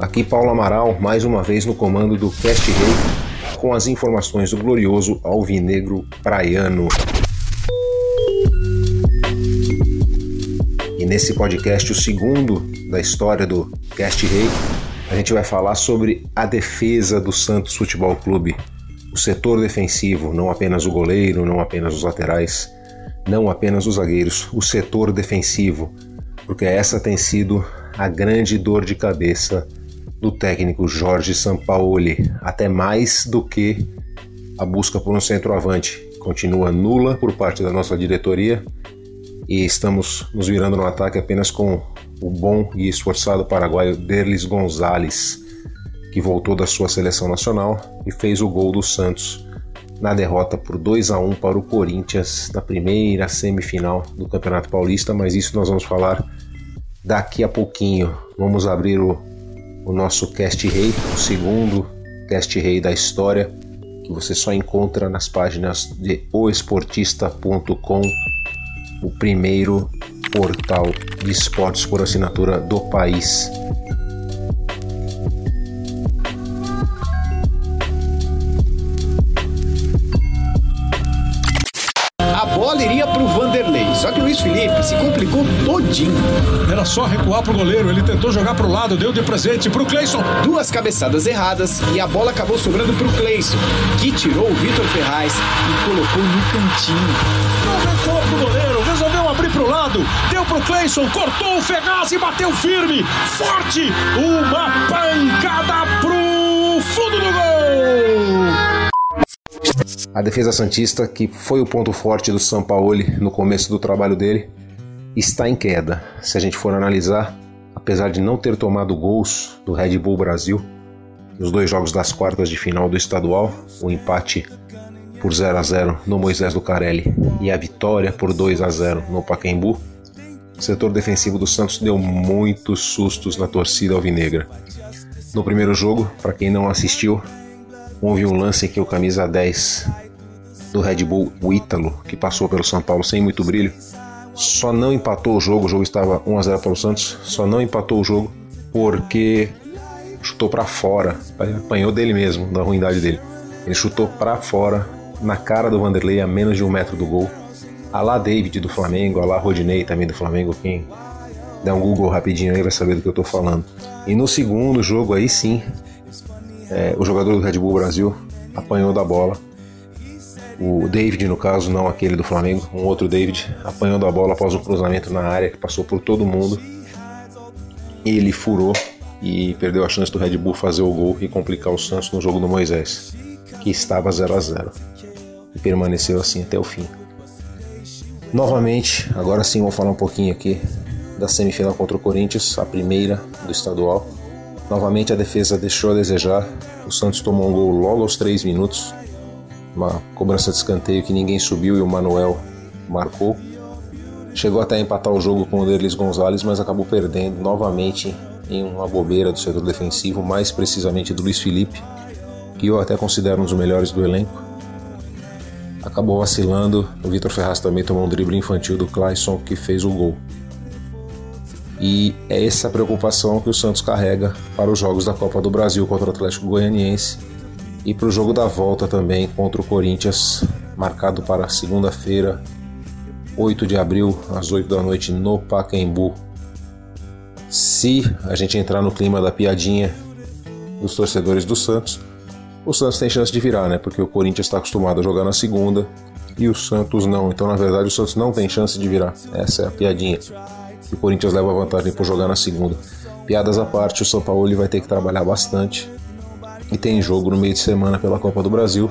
Aqui Paulo Amaral, mais uma vez no comando do Cast Rei, com as informações do glorioso alvinegro praiano. E nesse podcast, o segundo da história do Cast Rei, a gente vai falar sobre a defesa do Santos Futebol Clube. O setor defensivo, não apenas o goleiro, não apenas os laterais, não apenas os zagueiros, o setor defensivo, porque essa tem sido a grande dor de cabeça do técnico Jorge Sampaoli, até mais do que a busca por um centroavante. Continua nula por parte da nossa diretoria e estamos nos virando no ataque apenas com o bom e esforçado paraguaio Derlis Gonzalez, que voltou da sua seleção nacional e fez o gol do Santos na derrota por 2 a 1 para o Corinthians na primeira semifinal do Campeonato Paulista, mas isso nós vamos falar daqui a pouquinho. Vamos abrir o o nosso Cast Rei, o segundo Cast Rei da história, que você só encontra nas páginas de oesportista.com, o primeiro portal de esportes por assinatura do país. Só que o Luiz Felipe se complicou todinho. Era só recuar pro goleiro, ele tentou jogar pro lado, deu de presente pro Cleison. Duas cabeçadas erradas e a bola acabou sobrando pro Cleison, que tirou o Vitor Ferraz e colocou no cantinho. Não recuou pro goleiro, resolveu abrir pro lado, deu pro Cleison, cortou o Ferraz e bateu firme, forte, uma pancada pro A defesa santista, que foi o ponto forte do Sampaoli no começo do trabalho dele, está em queda. Se a gente for analisar, apesar de não ter tomado gols do Red Bull Brasil nos dois jogos das quartas de final do estadual, o empate por 0 a 0 no Moisés do Carelli e a vitória por 2 a 0 no Pacaembu, o setor defensivo do Santos deu muitos sustos na torcida alvinegra. No primeiro jogo, para quem não assistiu, houve um lance que o camisa 10 do Red Bull, o Ítalo, que passou pelo São Paulo sem muito brilho, só não empatou o jogo, o jogo estava 1 a 0 para o Santos, só não empatou o jogo porque chutou para fora, apanhou dele mesmo, da ruindade dele. Ele chutou para fora, na cara do Vanderlei, a menos de um metro do gol. A lá David do Flamengo, a lá Rodinei também do Flamengo, quem der um Google rapidinho aí vai saber do que eu tô falando. E no segundo jogo aí sim, é, o jogador do Red Bull Brasil apanhou da bola o David, no caso, não aquele do Flamengo, um outro David, apanhando a bola após um cruzamento na área que passou por todo mundo. Ele furou e perdeu a chance do Red Bull fazer o gol e complicar o Santos no jogo do Moisés, que estava 0 a 0 e permaneceu assim até o fim. Novamente, agora sim vou falar um pouquinho aqui da semifinal contra o Corinthians, a primeira do estadual. Novamente a defesa deixou a desejar. O Santos tomou um gol logo aos 3 minutos uma cobrança de escanteio que ninguém subiu e o Manuel marcou. Chegou até a empatar o jogo com o Derlis Gonzalez, mas acabou perdendo novamente em uma bobeira do setor defensivo, mais precisamente do Luiz Felipe, que eu até considero um dos melhores do elenco. Acabou vacilando, o Vitor Ferraz também tomou um drible infantil do Clayson que fez o gol. E é essa preocupação que o Santos carrega para os jogos da Copa do Brasil contra o Atlético Goianiense e para o jogo da volta também contra o Corinthians, marcado para segunda-feira, 8 de abril, às 8 da noite, no Pacaembu. Se a gente entrar no clima da piadinha dos torcedores do Santos, o Santos tem chance de virar, né? Porque o Corinthians está acostumado a jogar na segunda e o Santos não. Então, na verdade, o Santos não tem chance de virar. Essa é a piadinha. O Corinthians leva vantagem por jogar na segunda. Piadas à parte, o São Paulo vai ter que trabalhar bastante e tem jogo no meio de semana pela Copa do Brasil.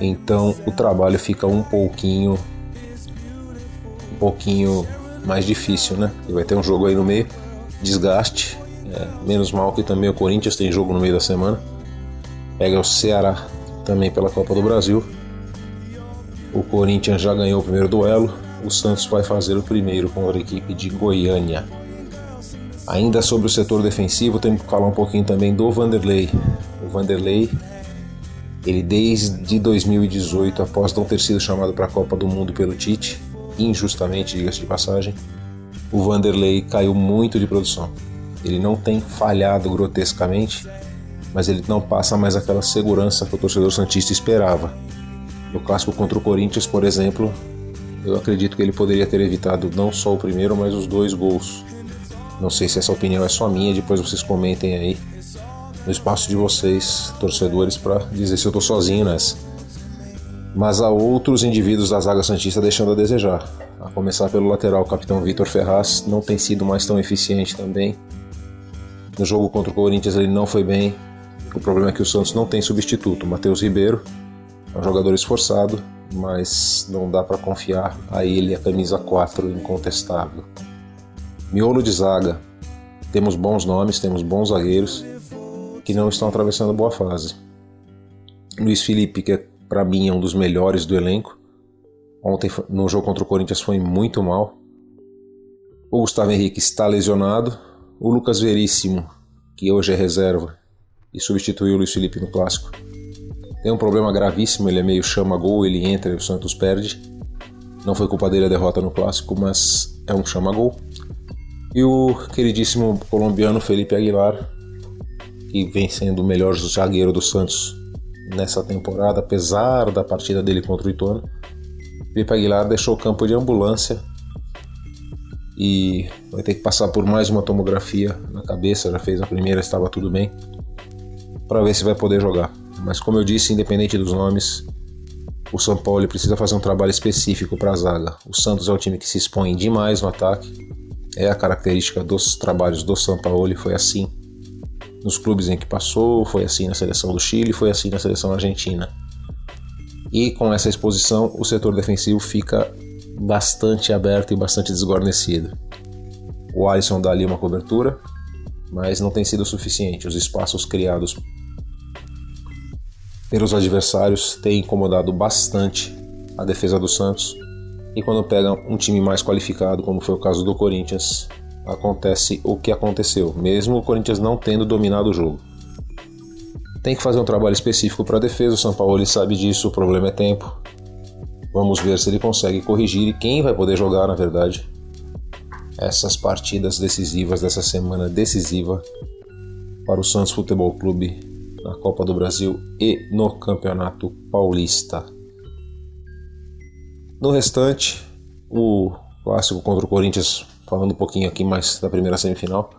Então o trabalho fica um pouquinho um pouquinho mais difícil, né? E vai ter um jogo aí no meio, desgaste. É, menos mal que também o Corinthians tem jogo no meio da semana. Pega o Ceará também pela Copa do Brasil. O Corinthians já ganhou o primeiro duelo. O Santos vai fazer o primeiro com a equipe de Goiânia. Ainda sobre o setor defensivo, temos que falar um pouquinho também do Vanderlei. O Vanderlei, ele desde 2018, após não ter sido chamado para a Copa do Mundo pelo Tite, injustamente, diga-se de passagem, o Vanderlei caiu muito de produção. Ele não tem falhado grotescamente, mas ele não passa mais aquela segurança que o torcedor santista esperava. No clássico contra o Corinthians, por exemplo, eu acredito que ele poderia ter evitado não só o primeiro, mas os dois gols. Não sei se essa opinião é só minha, depois vocês comentem aí no espaço de vocês, torcedores, para dizer se eu estou sozinho nessa. Mas há outros indivíduos da zaga Santista deixando a desejar. A começar pelo lateral, o capitão Vitor Ferraz não tem sido mais tão eficiente também. No jogo contra o Corinthians ele não foi bem. O problema é que o Santos não tem substituto. Matheus Ribeiro é um jogador esforçado, mas não dá para confiar a ele a camisa 4 incontestável. Miolo de zaga. Temos bons nomes, temos bons zagueiros que não estão atravessando boa fase. Luiz Felipe, que é, para mim é um dos melhores do elenco, ontem no jogo contra o Corinthians foi muito mal. O Gustavo Henrique está lesionado. O Lucas Veríssimo, que hoje é reserva e substituiu o Luiz Felipe no clássico, tem um problema gravíssimo. Ele é meio chama-gol, ele entra e o Santos perde. Não foi culpa dele a derrota no clássico, mas é um chama-gol. E o queridíssimo colombiano Felipe Aguilar, que vem sendo o melhor zagueiro do Santos nessa temporada, apesar da partida dele contra o Ituano. Felipe Aguilar deixou o campo de ambulância e vai ter que passar por mais uma tomografia na cabeça. Já fez a primeira, estava tudo bem, para ver se vai poder jogar. Mas como eu disse, independente dos nomes, o São Paulo precisa fazer um trabalho específico para a zaga. O Santos é um time que se expõe demais no ataque. É a característica dos trabalhos do São Paulo, foi assim nos clubes em que passou, foi assim na seleção do Chile, foi assim na seleção argentina. E com essa exposição, o setor defensivo fica bastante aberto e bastante desguarnecido. O Alisson dá ali uma cobertura, mas não tem sido suficiente. Os espaços criados pelos adversários têm incomodado bastante a defesa do Santos. E quando pega um time mais qualificado, como foi o caso do Corinthians, acontece o que aconteceu, mesmo o Corinthians não tendo dominado o jogo. Tem que fazer um trabalho específico para a defesa, o São Paulo sabe disso, o problema é tempo. Vamos ver se ele consegue corrigir e quem vai poder jogar, na verdade, essas partidas decisivas dessa semana decisiva para o Santos Futebol Clube na Copa do Brasil e no Campeonato Paulista. No restante, o clássico contra o Corinthians falando um pouquinho aqui mais da primeira semifinal.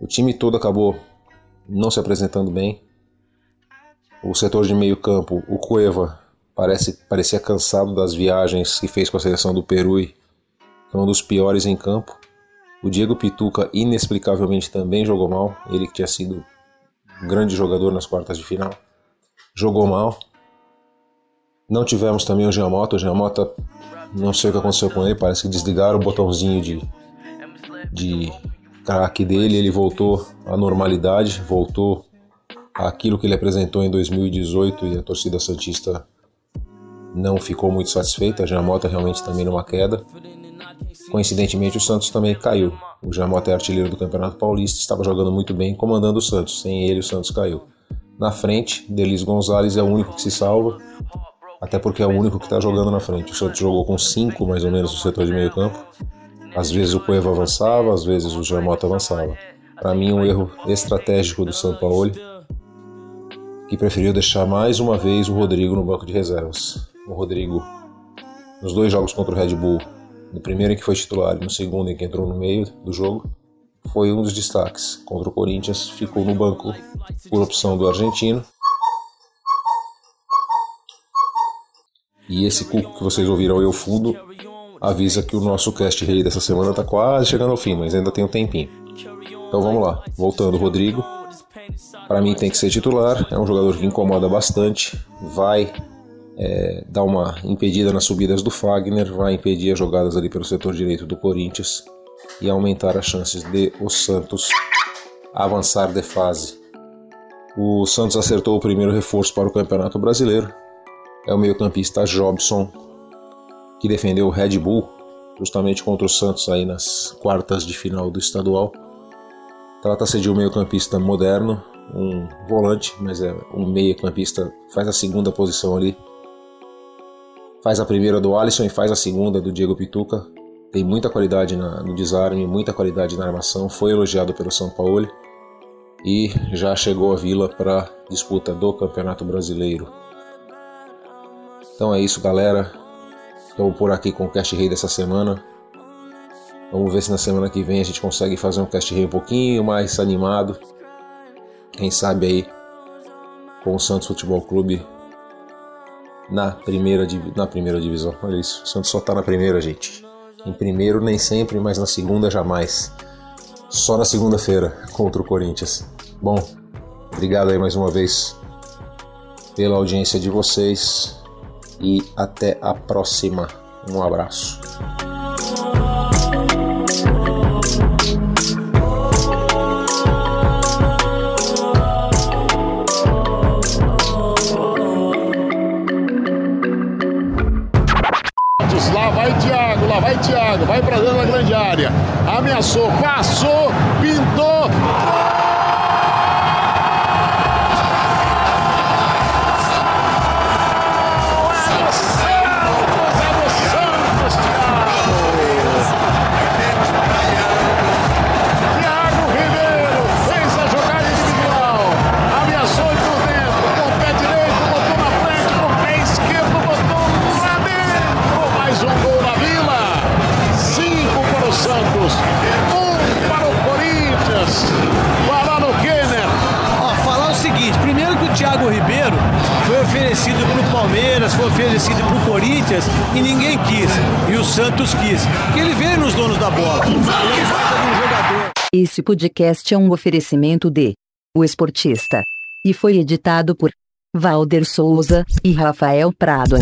O time todo acabou não se apresentando bem. O setor de meio campo, o Cueva, parece, parecia cansado das viagens que fez com a seleção do Peru e foi um dos piores em campo. O Diego Pituca, inexplicavelmente, também jogou mal. Ele que tinha sido grande jogador nas quartas de final, jogou mal. Não tivemos também o Giamota. O Giamota, não sei o que aconteceu com ele, parece que desligaram o botãozinho de de craque dele, ele voltou à normalidade, voltou àquilo que ele apresentou em 2018 e a torcida santista não ficou muito satisfeita. A Jamota realmente também numa queda. Coincidentemente, o Santos também caiu. O Jamota é artilheiro do Campeonato Paulista, estava jogando muito bem, comandando o Santos. Sem ele, o Santos caiu. Na frente, Delis Gonzalez é o único que se salva, até porque é o único que está jogando na frente. O Santos jogou com cinco mais ou menos no setor de meio campo. Às vezes o Cueva avançava, às vezes o Jamota avançava. Para mim, um erro estratégico do São Paulo, que preferiu deixar mais uma vez o Rodrigo no banco de reservas. O Rodrigo, nos dois jogos contra o Red Bull, no primeiro em que foi titular e no segundo em que entrou no meio do jogo, foi um dos destaques. Contra o Corinthians, ficou no banco por opção do argentino. E esse cuco que vocês ouviram eu fundo avisa que o nosso cast rei dessa semana está quase chegando ao fim, mas ainda tem um tempinho. Então vamos lá, voltando, Rodrigo. Para mim tem que ser titular, é um jogador que incomoda bastante, vai é, dar uma impedida nas subidas do Fagner, vai impedir as jogadas ali pelo setor direito do Corinthians e aumentar as chances de o Santos avançar de fase. O Santos acertou o primeiro reforço para o Campeonato Brasileiro. É o meio-campista Jobson, que defendeu o Red Bull justamente contra o Santos aí nas quartas de final do estadual. Trata-se de um meio-campista moderno, um volante, mas é um meio-campista, faz a segunda posição ali. Faz a primeira do Alisson e faz a segunda do Diego Pituca. tem muita qualidade na, no desarme, muita qualidade na armação, foi elogiado pelo São Paulo e já chegou à Vila para disputa do Campeonato Brasileiro. Então é isso, galera. Estamos por aqui com o Cast Rei dessa semana. Vamos ver se na semana que vem a gente consegue fazer um Cast Rei um pouquinho mais animado. Quem sabe aí com o Santos Futebol Clube na primeira, na primeira divisão. Olha isso, o Santos só tá na primeira, gente. Em primeiro nem sempre, mas na segunda jamais. Só na segunda-feira contra o Corinthians. Bom, obrigado aí mais uma vez pela audiência de vocês e até a próxima. Um abraço. Ameaçou, passou, Palmeiras, foi oferecido para o Corinthians e ninguém quis. E o Santos quis. Que ele veio nos donos da bola. Ele jogador. Esse podcast é um oferecimento de O Esportista. E foi editado por Valder Souza e Rafael Prado.